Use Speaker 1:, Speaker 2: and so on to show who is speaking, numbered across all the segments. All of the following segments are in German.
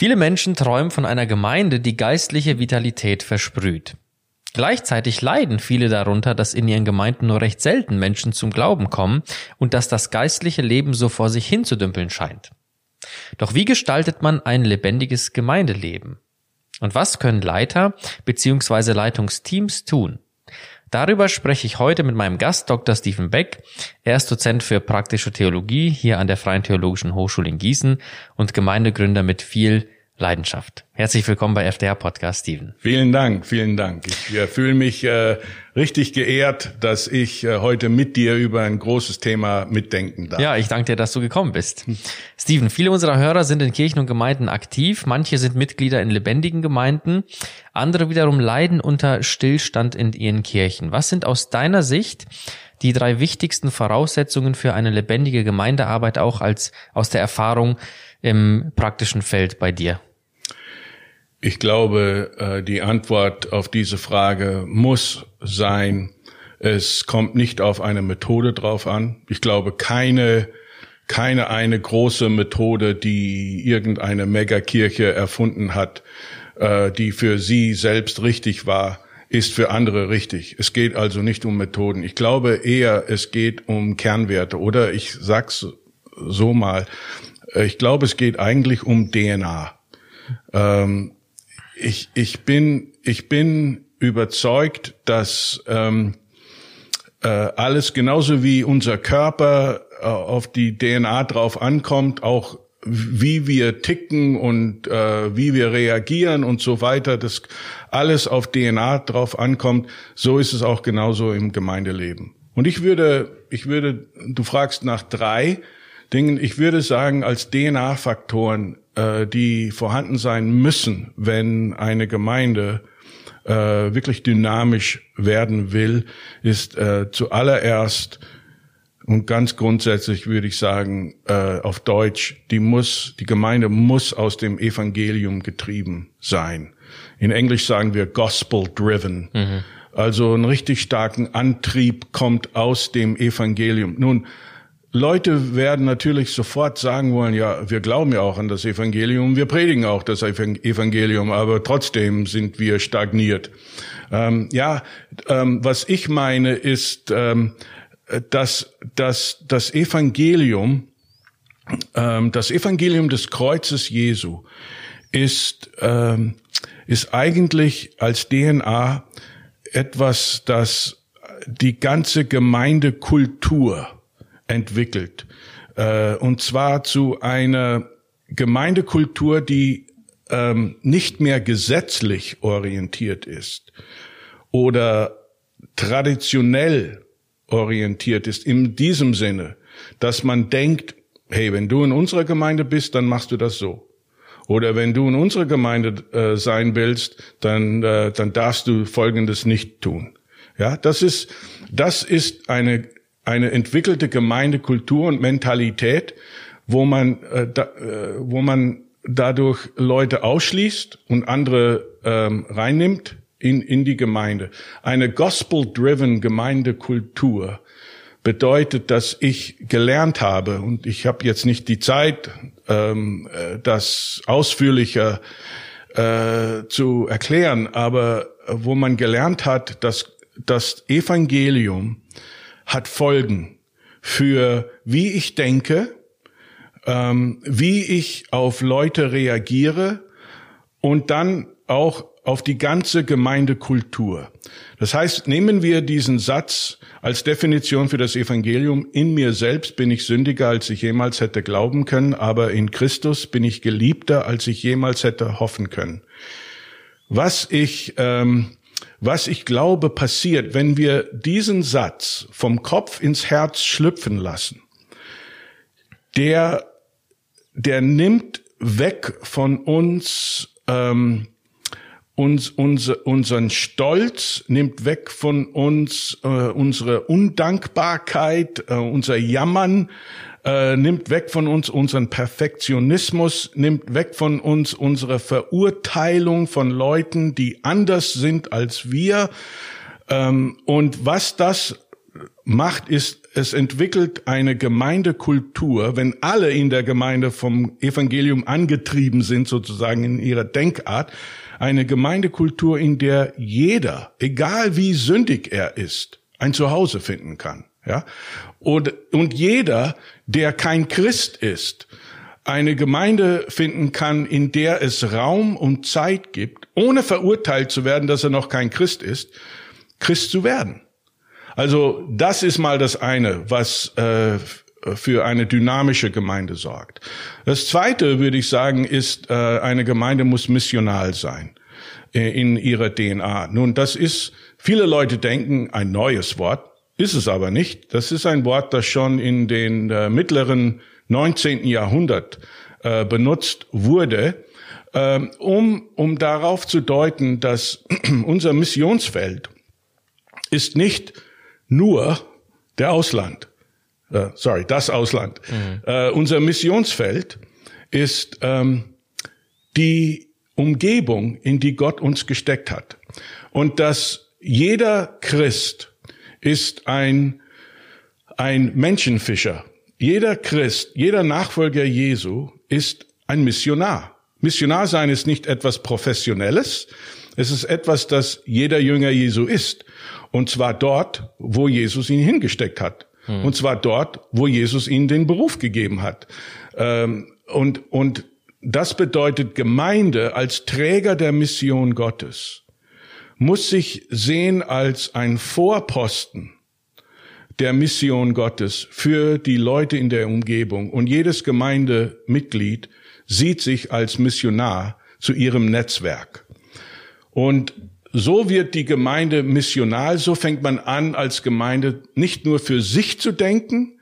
Speaker 1: Viele Menschen träumen von einer Gemeinde, die geistliche Vitalität versprüht. Gleichzeitig leiden viele darunter, dass in ihren Gemeinden nur recht selten Menschen zum Glauben kommen und dass das geistliche Leben so vor sich hinzudümpeln scheint. Doch wie gestaltet man ein lebendiges Gemeindeleben? Und was können Leiter bzw. Leitungsteams tun? Darüber spreche ich heute mit meinem Gast Dr. Stephen Beck. Er ist Dozent für praktische Theologie hier an der Freien Theologischen Hochschule in Gießen und Gemeindegründer mit viel Leidenschaft. Herzlich willkommen bei FDR Podcast, Steven.
Speaker 2: Vielen Dank, vielen Dank. Ich äh, fühle mich äh, richtig geehrt, dass ich äh, heute mit dir über ein großes Thema mitdenken darf.
Speaker 1: Ja, ich danke dir, dass du gekommen bist. Steven, viele unserer Hörer sind in Kirchen und Gemeinden aktiv. Manche sind Mitglieder in lebendigen Gemeinden. Andere wiederum leiden unter Stillstand in ihren Kirchen. Was sind aus deiner Sicht die drei wichtigsten Voraussetzungen für eine lebendige Gemeindearbeit auch als aus der Erfahrung im praktischen Feld bei dir?
Speaker 2: Ich glaube, äh, die Antwort auf diese Frage muss sein, es kommt nicht auf eine Methode drauf an. Ich glaube, keine, keine eine große Methode, die irgendeine Megakirche erfunden hat, äh, die für sie selbst richtig war, ist für andere richtig. Es geht also nicht um Methoden. Ich glaube eher, es geht um Kernwerte. Oder ich sag's so mal. Äh, ich glaube, es geht eigentlich um DNA. Ähm, ich, ich bin, ich bin überzeugt, dass ähm, äh, alles genauso wie unser Körper äh, auf die DNA drauf ankommt, auch wie wir ticken und äh, wie wir reagieren und so weiter, das alles auf DNA drauf ankommt, so ist es auch genauso im Gemeindeleben. Und ich würde, ich würde, du fragst nach drei Dingen, ich würde sagen, als DNA-Faktoren äh, die vorhanden sein müssen, wenn eine Gemeinde äh, wirklich dynamisch werden will, ist äh, zuallererst und ganz grundsätzlich würde ich sagen, äh, auf Deutsch, die muss, die Gemeinde muss aus dem Evangelium getrieben sein. In Englisch sagen wir gospel driven. Mhm. Also einen richtig starken Antrieb kommt aus dem Evangelium. Nun, Leute werden natürlich sofort sagen wollen, ja, wir glauben ja auch an das Evangelium, wir predigen auch das Evangelium, aber trotzdem sind wir stagniert. Ähm, ja, ähm, was ich meine ist, ähm, dass, dass das Evangelium, ähm, das Evangelium des Kreuzes Jesu ist, ähm, ist eigentlich als DNA etwas, das die ganze Gemeindekultur entwickelt. Äh, und zwar zu einer Gemeindekultur, die ähm, nicht mehr gesetzlich orientiert ist oder traditionell orientiert ist, in diesem Sinne, dass man denkt, hey, wenn du in unserer Gemeinde bist, dann machst du das so. Oder wenn du in unserer Gemeinde äh, sein willst, dann, äh, dann darfst du Folgendes nicht tun. Ja, das ist, das ist eine eine entwickelte Gemeindekultur und Mentalität, wo man, äh, da, äh, wo man dadurch Leute ausschließt und andere ähm, reinnimmt in, in die Gemeinde. Eine gospel-driven Gemeindekultur bedeutet, dass ich gelernt habe, und ich habe jetzt nicht die Zeit, ähm, äh, das ausführlicher äh, zu erklären, aber wo man gelernt hat, dass das Evangelium hat Folgen für wie ich denke, ähm, wie ich auf Leute reagiere und dann auch auf die ganze Gemeindekultur. Das heißt, nehmen wir diesen Satz als Definition für das Evangelium. In mir selbst bin ich sündiger, als ich jemals hätte glauben können, aber in Christus bin ich geliebter, als ich jemals hätte hoffen können. Was ich ähm, was ich glaube passiert, wenn wir diesen Satz vom Kopf ins Herz schlüpfen lassen, der, der nimmt weg von uns, ähm, uns, uns unseren Stolz, nimmt weg von uns äh, unsere Undankbarkeit, äh, unser Jammern, äh, nimmt weg von uns unseren Perfektionismus, nimmt weg von uns unsere Verurteilung von Leuten, die anders sind als wir. Ähm, und was das macht, ist, es entwickelt eine Gemeindekultur, wenn alle in der Gemeinde vom Evangelium angetrieben sind, sozusagen in ihrer Denkart, eine Gemeindekultur, in der jeder, egal wie sündig er ist, ein Zuhause finden kann. Ja? Und, und jeder, der kein Christ ist, eine Gemeinde finden kann, in der es Raum und Zeit gibt, ohne verurteilt zu werden, dass er noch kein Christ ist, Christ zu werden. Also das ist mal das eine, was äh, für eine dynamische Gemeinde sorgt. Das zweite, würde ich sagen, ist, äh, eine Gemeinde muss missional sein äh, in ihrer DNA. Nun, das ist, viele Leute denken, ein neues Wort, ist es aber nicht. Das ist ein Wort, das schon in den äh, mittleren 19. Jahrhundert äh, benutzt wurde, äh, um, um darauf zu deuten, dass unser Missionsfeld ist nicht nur der Ausland. Äh, sorry, das Ausland. Mhm. Äh, unser Missionsfeld ist ähm, die Umgebung, in die Gott uns gesteckt hat. Und dass jeder Christ ist ein, ein Menschenfischer. Jeder Christ, jeder Nachfolger Jesu ist ein Missionar. Missionar sein ist nicht etwas Professionelles. Es ist etwas, das jeder Jünger Jesu ist. Und zwar dort, wo Jesus ihn hingesteckt hat. Hm. Und zwar dort, wo Jesus ihnen den Beruf gegeben hat. Ähm, und, und das bedeutet, Gemeinde als Träger der Mission Gottes muss sich sehen als ein Vorposten der Mission Gottes für die Leute in der Umgebung. Und jedes Gemeindemitglied sieht sich als Missionar zu ihrem Netzwerk. Und so wird die Gemeinde missional, so fängt man an, als Gemeinde nicht nur für sich zu denken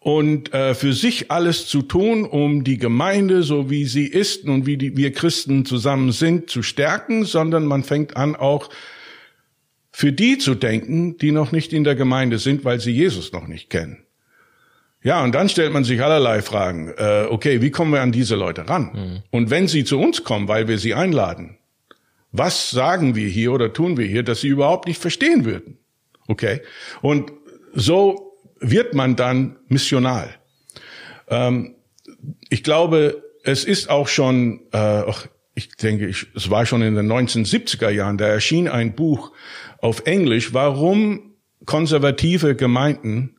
Speaker 2: und äh, für sich alles zu tun, um die Gemeinde, so wie sie ist und wie die, wir Christen zusammen sind, zu stärken, sondern man fängt an, auch für die zu denken, die noch nicht in der Gemeinde sind, weil sie Jesus noch nicht kennen. Ja, und dann stellt man sich allerlei Fragen. Äh, okay, wie kommen wir an diese Leute ran? Mhm. Und wenn sie zu uns kommen, weil wir sie einladen, was sagen wir hier oder tun wir hier, dass sie überhaupt nicht verstehen würden? Okay? Und so wird man dann missional. Ähm, ich glaube, es ist auch schon, äh, ach, ich denke, ich, es war schon in den 1970er Jahren, da erschien ein Buch auf Englisch, warum konservative Gemeinden,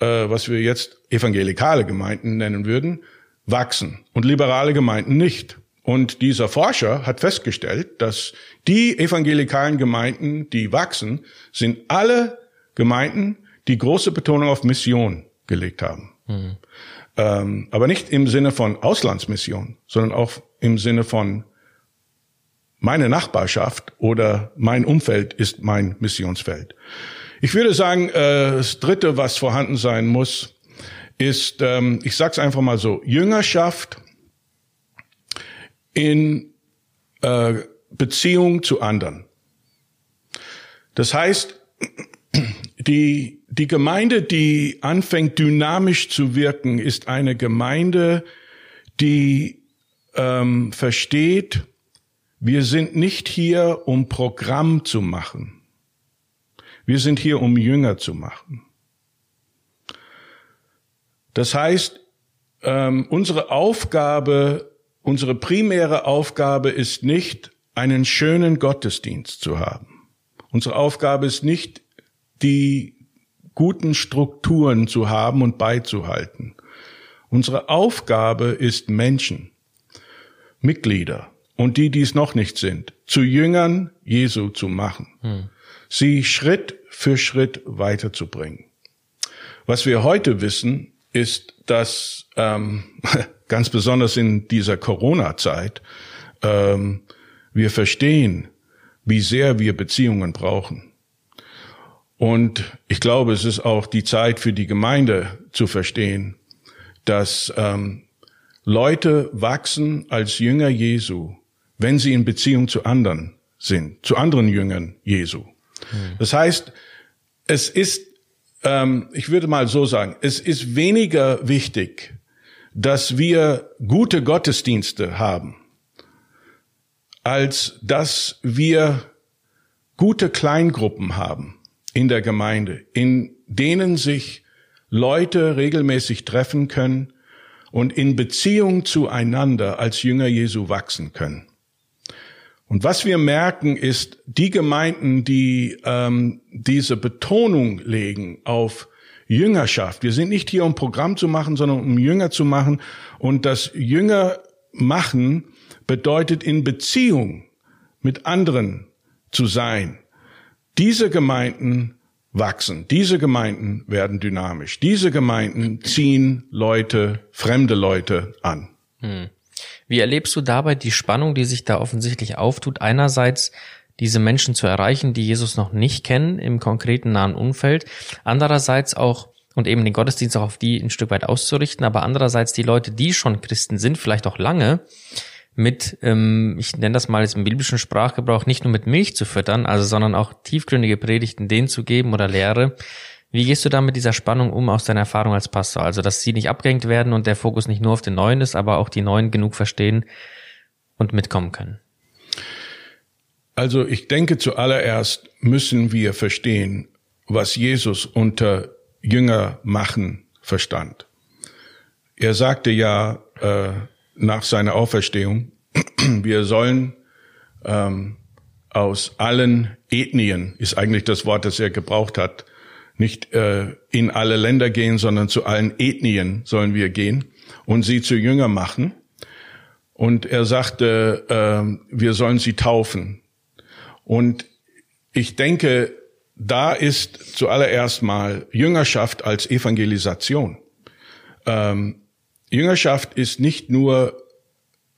Speaker 2: äh, was wir jetzt evangelikale Gemeinden nennen würden, wachsen und liberale Gemeinden nicht. Und dieser Forscher hat festgestellt, dass die evangelikalen Gemeinden, die wachsen, sind alle Gemeinden, die große Betonung auf Mission gelegt haben. Mhm. Ähm, aber nicht im Sinne von Auslandsmission, sondern auch im Sinne von meine Nachbarschaft oder mein Umfeld ist mein Missionsfeld. Ich würde sagen, äh, das Dritte, was vorhanden sein muss, ist, ähm, ich sage es einfach mal so, Jüngerschaft in äh, Beziehung zu anderen. Das heißt, die, die Gemeinde, die anfängt dynamisch zu wirken, ist eine Gemeinde, die ähm, versteht, wir sind nicht hier, um Programm zu machen. Wir sind hier, um Jünger zu machen. Das heißt, ähm, unsere Aufgabe Unsere primäre Aufgabe ist nicht, einen schönen Gottesdienst zu haben. Unsere Aufgabe ist nicht, die guten Strukturen zu haben und beizuhalten. Unsere Aufgabe ist Menschen, Mitglieder und die, die es noch nicht sind, zu Jüngern Jesu zu machen, hm. sie Schritt für Schritt weiterzubringen. Was wir heute wissen, ist, dass ähm, ganz besonders in dieser Corona-Zeit, ähm, wir verstehen, wie sehr wir Beziehungen brauchen. Und ich glaube, es ist auch die Zeit für die Gemeinde zu verstehen, dass ähm, Leute wachsen als Jünger Jesu, wenn sie in Beziehung zu anderen sind, zu anderen Jüngern Jesu. Hm. Das heißt, es ist, ähm, ich würde mal so sagen, es ist weniger wichtig, dass wir gute Gottesdienste haben, als dass wir gute Kleingruppen haben in der Gemeinde, in denen sich Leute regelmäßig treffen können und in Beziehung zueinander als Jünger Jesu wachsen können. Und was wir merken, ist, die Gemeinden, die ähm, diese Betonung legen auf Jüngerschaft. Wir sind nicht hier, um Programm zu machen, sondern um Jünger zu machen. Und das Jünger machen bedeutet in Beziehung mit anderen zu sein. Diese Gemeinden wachsen. Diese Gemeinden werden dynamisch. Diese Gemeinden ziehen Leute, fremde Leute an. Hm.
Speaker 1: Wie erlebst du dabei die Spannung, die sich da offensichtlich auftut? Einerseits diese Menschen zu erreichen, die Jesus noch nicht kennen im konkreten nahen Umfeld. Andererseits auch und eben den Gottesdienst auch auf die ein Stück weit auszurichten, aber andererseits die Leute, die schon Christen sind, vielleicht auch lange, mit, ähm, ich nenne das mal jetzt im biblischen Sprachgebrauch, nicht nur mit Milch zu füttern, also sondern auch tiefgründige Predigten denen zu geben oder Lehre. Wie gehst du da mit dieser Spannung um aus deiner Erfahrung als Pastor? Also, dass sie nicht abgehängt werden und der Fokus nicht nur auf den Neuen ist, aber auch die Neuen genug verstehen und mitkommen können.
Speaker 2: Also, ich denke zuallererst müssen wir verstehen, was Jesus unter Jünger machen verstand. Er sagte ja, äh, nach seiner Auferstehung, wir sollen ähm, aus allen Ethnien, ist eigentlich das Wort, das er gebraucht hat, nicht äh, in alle Länder gehen, sondern zu allen Ethnien sollen wir gehen und sie zu Jünger machen. Und er sagte, äh, wir sollen sie taufen. Und ich denke, da ist zuallererst mal Jüngerschaft als Evangelisation. Ähm, Jüngerschaft ist nicht nur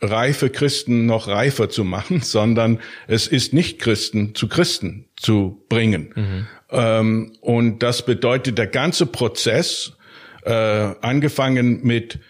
Speaker 2: reife Christen noch reifer zu machen, sondern es ist nicht Christen zu Christen zu bringen. Mhm. Ähm, und das bedeutet der ganze Prozess, äh, angefangen mit,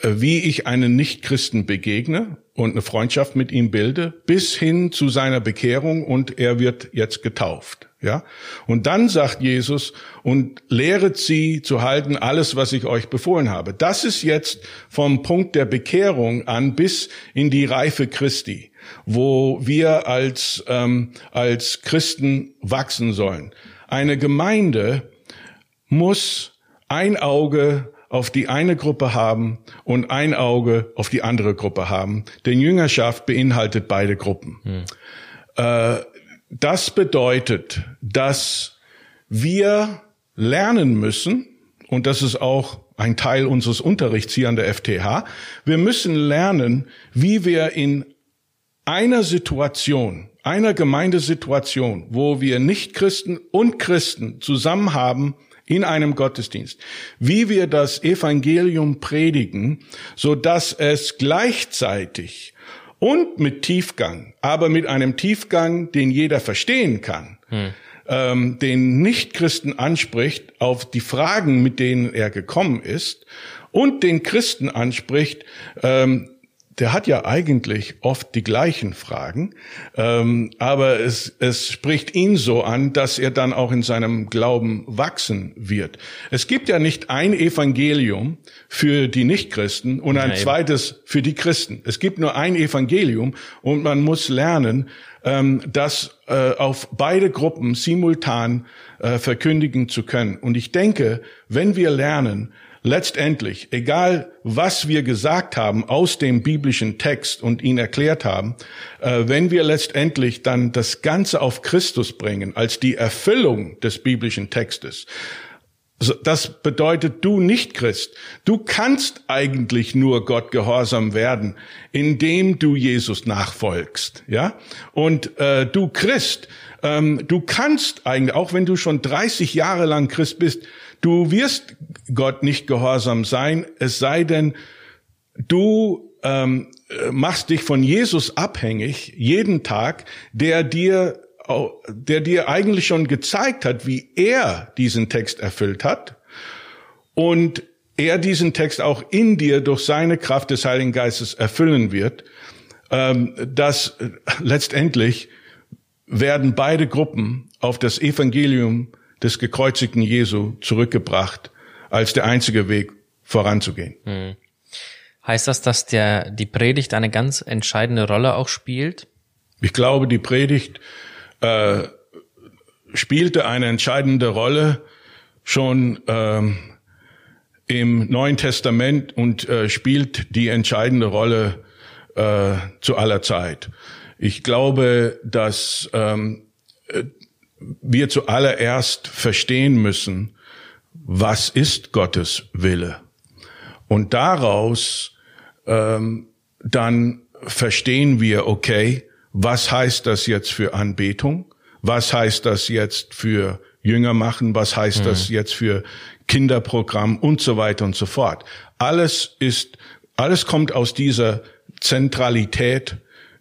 Speaker 2: äh, wie ich einen Nichtchristen begegne und eine Freundschaft mit ihm bilde, bis hin zu seiner Bekehrung und er wird jetzt getauft. Ja? Und dann sagt Jesus, und lehret sie zu halten alles, was ich euch befohlen habe. Das ist jetzt vom Punkt der Bekehrung an bis in die Reife Christi, wo wir als, ähm, als Christen wachsen sollen. Eine Gemeinde muss ein Auge auf die eine Gruppe haben und ein Auge auf die andere Gruppe haben. Denn Jüngerschaft beinhaltet beide Gruppen. Hm. Äh, das bedeutet, dass wir lernen müssen, und das ist auch ein Teil unseres Unterrichts hier an der FTH, wir müssen lernen, wie wir in einer Situation, einer Gemeindesituation, wo wir Nicht-Christen und Christen zusammen haben, in einem Gottesdienst, wie wir das Evangelium predigen, so dass es gleichzeitig und mit Tiefgang, aber mit einem Tiefgang, den jeder verstehen kann, hm. ähm, den Nichtchristen anspricht auf die Fragen, mit denen er gekommen ist, und den Christen anspricht, ähm, der hat ja eigentlich oft die gleichen Fragen, ähm, aber es, es spricht ihn so an, dass er dann auch in seinem Glauben wachsen wird. Es gibt ja nicht ein Evangelium für die Nichtchristen und ein Nein. zweites für die Christen. Es gibt nur ein Evangelium und man muss lernen, ähm, das äh, auf beide Gruppen simultan äh, verkündigen zu können. Und ich denke, wenn wir lernen, letztendlich, egal was wir gesagt haben aus dem biblischen Text und ihn erklärt haben, äh, wenn wir letztendlich dann das Ganze auf Christus bringen als die Erfüllung des biblischen Textes, das bedeutet, du nicht Christ. Du kannst eigentlich nur Gott gehorsam werden, indem du Jesus nachfolgst, ja. Und äh, du Christ, ähm, du kannst eigentlich, auch wenn du schon 30 Jahre lang Christ bist, Du wirst Gott nicht gehorsam sein, es sei denn, du ähm, machst dich von Jesus abhängig jeden Tag, der dir, der dir eigentlich schon gezeigt hat, wie er diesen Text erfüllt hat und er diesen Text auch in dir durch seine Kraft des Heiligen Geistes erfüllen wird, ähm, dass letztendlich werden beide Gruppen auf das Evangelium des gekreuzigten Jesu zurückgebracht als der einzige Weg voranzugehen. Hm.
Speaker 1: Heißt das, dass der, die Predigt eine ganz entscheidende Rolle auch spielt?
Speaker 2: Ich glaube, die Predigt äh, spielte eine entscheidende Rolle schon ähm, im Neuen Testament und äh, spielt die entscheidende Rolle äh, zu aller Zeit. Ich glaube, dass ähm, äh, wir zuallererst verstehen müssen, was ist Gottes Wille? Und daraus ähm, dann verstehen wir, okay, was heißt das jetzt für Anbetung? Was heißt das jetzt für Jünger machen? Was heißt mhm. das jetzt für Kinderprogramm und so weiter und so fort? Alles ist, alles kommt aus dieser Zentralität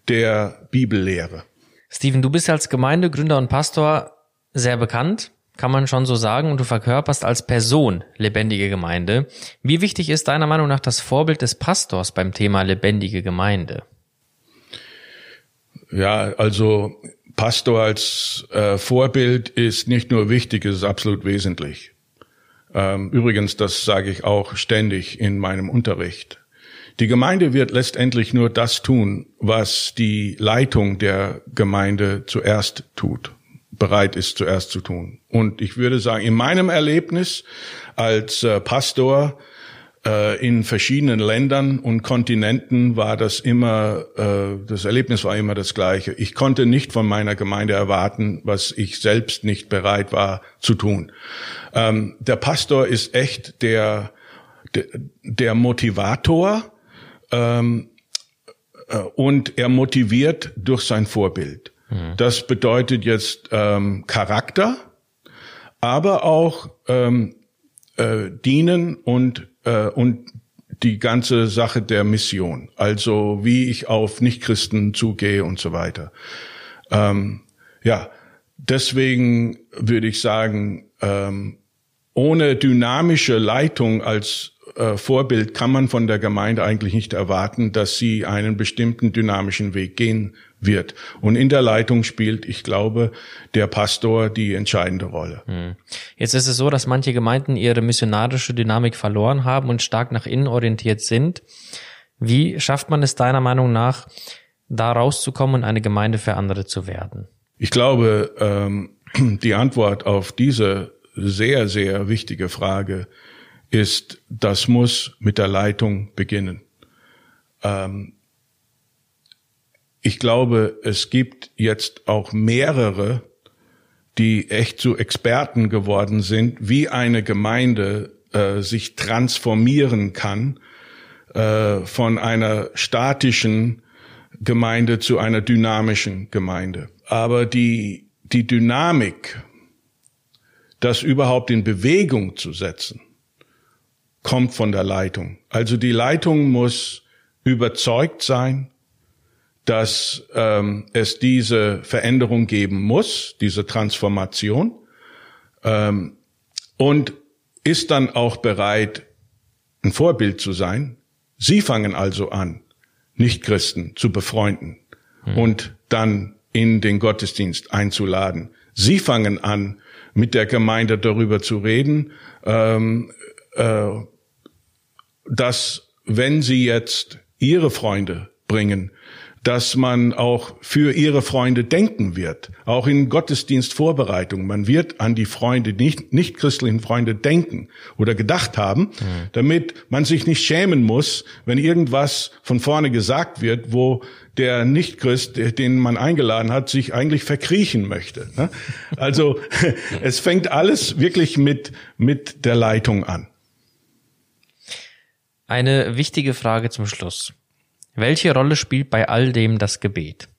Speaker 2: der Bibellehre.
Speaker 1: Steven, du bist als Gemeindegründer und Pastor sehr bekannt, kann man schon so sagen, und du verkörperst als Person lebendige Gemeinde. Wie wichtig ist deiner Meinung nach das Vorbild des Pastors beim Thema lebendige Gemeinde?
Speaker 2: Ja, also Pastor als äh, Vorbild ist nicht nur wichtig, es ist absolut wesentlich. Ähm, übrigens, das sage ich auch ständig in meinem Unterricht. Die Gemeinde wird letztendlich nur das tun, was die Leitung der Gemeinde zuerst tut, bereit ist zuerst zu tun. Und ich würde sagen, in meinem Erlebnis als äh, Pastor äh, in verschiedenen Ländern und Kontinenten war das immer, äh, das Erlebnis war immer das gleiche. Ich konnte nicht von meiner Gemeinde erwarten, was ich selbst nicht bereit war zu tun. Ähm, der Pastor ist echt der, der, der Motivator, ähm, äh, und er motiviert durch sein Vorbild. Mhm. Das bedeutet jetzt ähm, Charakter, aber auch ähm, äh, dienen und äh, und die ganze Sache der Mission. Also wie ich auf Nichtchristen zugehe und so weiter. Ähm, ja, deswegen würde ich sagen, ähm, ohne dynamische Leitung als äh, Vorbild kann man von der Gemeinde eigentlich nicht erwarten, dass sie einen bestimmten dynamischen Weg gehen wird. Und in der Leitung spielt, ich glaube, der Pastor die entscheidende Rolle. Hm.
Speaker 1: Jetzt ist es so, dass manche Gemeinden ihre missionarische Dynamik verloren haben und stark nach innen orientiert sind. Wie schafft man es deiner Meinung nach, da rauszukommen und eine Gemeinde für andere zu werden?
Speaker 2: Ich glaube, ähm, die Antwort auf diese sehr, sehr wichtige Frage ist, das muss mit der Leitung beginnen. Ähm, ich glaube, es gibt jetzt auch mehrere, die echt zu Experten geworden sind, wie eine Gemeinde äh, sich transformieren kann äh, von einer statischen Gemeinde zu einer dynamischen Gemeinde. Aber die, die Dynamik, das überhaupt in Bewegung zu setzen, kommt von der Leitung. Also die Leitung muss überzeugt sein, dass ähm, es diese Veränderung geben muss, diese Transformation, ähm, und ist dann auch bereit, ein Vorbild zu sein. Sie fangen also an, Nichtchristen zu befreunden hm. und dann in den Gottesdienst einzuladen. Sie fangen an, mit der Gemeinde darüber zu reden, ähm, äh, dass wenn sie jetzt ihre Freunde bringen, dass man auch für ihre Freunde denken wird, auch in Gottesdienstvorbereitung. Man wird an die Freunde, nicht, nicht christlichen Freunde denken oder gedacht haben, mhm. damit man sich nicht schämen muss, wenn irgendwas von vorne gesagt wird, wo der Nichtchrist, den man eingeladen hat, sich eigentlich verkriechen möchte. Ne? Also es fängt alles wirklich mit, mit der Leitung an.
Speaker 1: Eine wichtige Frage zum Schluss. Welche Rolle spielt bei all dem das Gebet?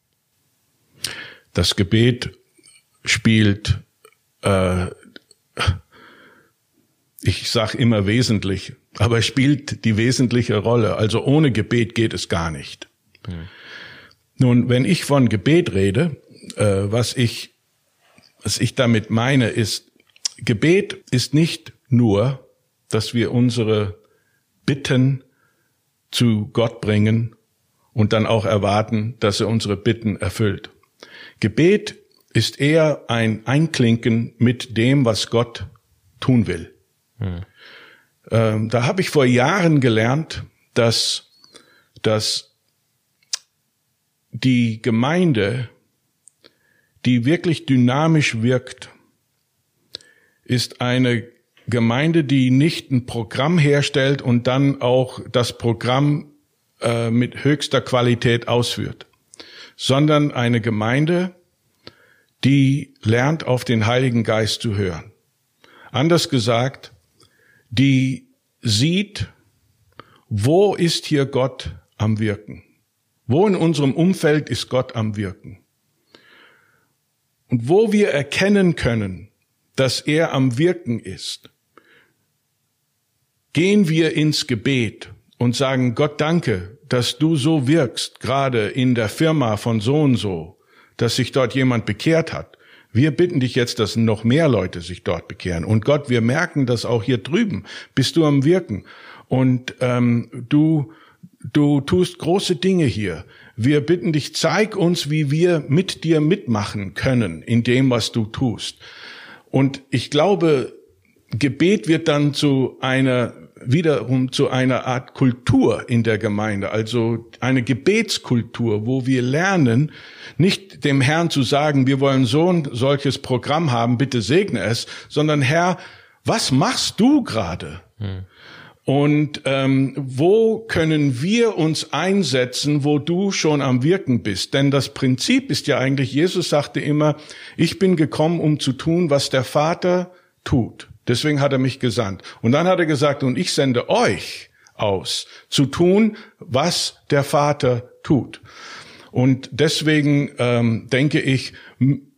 Speaker 2: Das Gebet spielt, äh, ich sage immer wesentlich, aber spielt die wesentliche Rolle. Also ohne Gebet geht es gar nicht. Hm. Nun, wenn ich von Gebet rede, äh, was ich was ich damit meine, ist, Gebet ist nicht nur, dass wir unsere Bitten zu Gott bringen und dann auch erwarten, dass er unsere Bitten erfüllt. Gebet ist eher ein Einklinken mit dem, was Gott tun will. Hm. Ähm, da habe ich vor Jahren gelernt, dass, dass die Gemeinde, die wirklich dynamisch wirkt, ist eine Gemeinde, die nicht ein Programm herstellt und dann auch das Programm äh, mit höchster Qualität ausführt, sondern eine Gemeinde, die lernt, auf den Heiligen Geist zu hören. Anders gesagt, die sieht, wo ist hier Gott am Wirken? Wo in unserem Umfeld ist Gott am Wirken? Und wo wir erkennen können, dass er am Wirken ist, gehen wir ins Gebet und sagen, Gott danke, dass du so wirkst, gerade in der Firma von so und so, dass sich dort jemand bekehrt hat. Wir bitten dich jetzt, dass noch mehr Leute sich dort bekehren. Und Gott, wir merken das auch hier drüben. Bist du am Wirken? Und ähm, du, du tust große Dinge hier. Wir bitten dich, zeig uns, wie wir mit dir mitmachen können in dem, was du tust. Und ich glaube, Gebet wird dann zu einer wiederum zu einer Art Kultur in der Gemeinde, also eine Gebetskultur, wo wir lernen, nicht dem Herrn zu sagen, wir wollen so ein solches Programm haben, bitte segne es, sondern Herr, was machst du gerade? Hm. Und ähm, wo können wir uns einsetzen, wo du schon am Wirken bist? Denn das Prinzip ist ja eigentlich, Jesus sagte immer, ich bin gekommen, um zu tun, was der Vater tut. Deswegen hat er mich gesandt. Und dann hat er gesagt, und ich sende euch aus, zu tun, was der Vater tut. Und deswegen ähm, denke ich,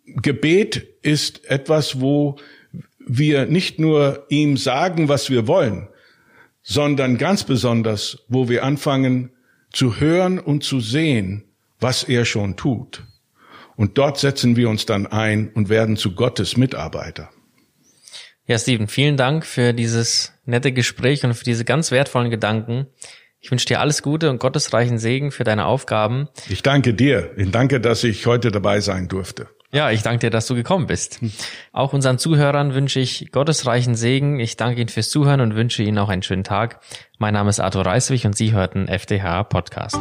Speaker 2: Gebet ist etwas, wo wir nicht nur ihm sagen, was wir wollen, sondern ganz besonders, wo wir anfangen zu hören und zu sehen, was er schon tut. Und dort setzen wir uns dann ein und werden zu Gottes Mitarbeiter.
Speaker 1: Ja, Steven, vielen Dank für dieses nette Gespräch und für diese ganz wertvollen Gedanken. Ich wünsche dir alles Gute und gottesreichen Segen für deine Aufgaben.
Speaker 2: Ich danke dir. Ich danke, dass ich heute dabei sein durfte.
Speaker 1: Ja, ich danke dir, dass du gekommen bist. Auch unseren Zuhörern wünsche ich gottesreichen Segen. Ich danke Ihnen fürs Zuhören und wünsche Ihnen auch einen schönen Tag. Mein Name ist Arthur Reiswig und Sie hörten FDH Podcast.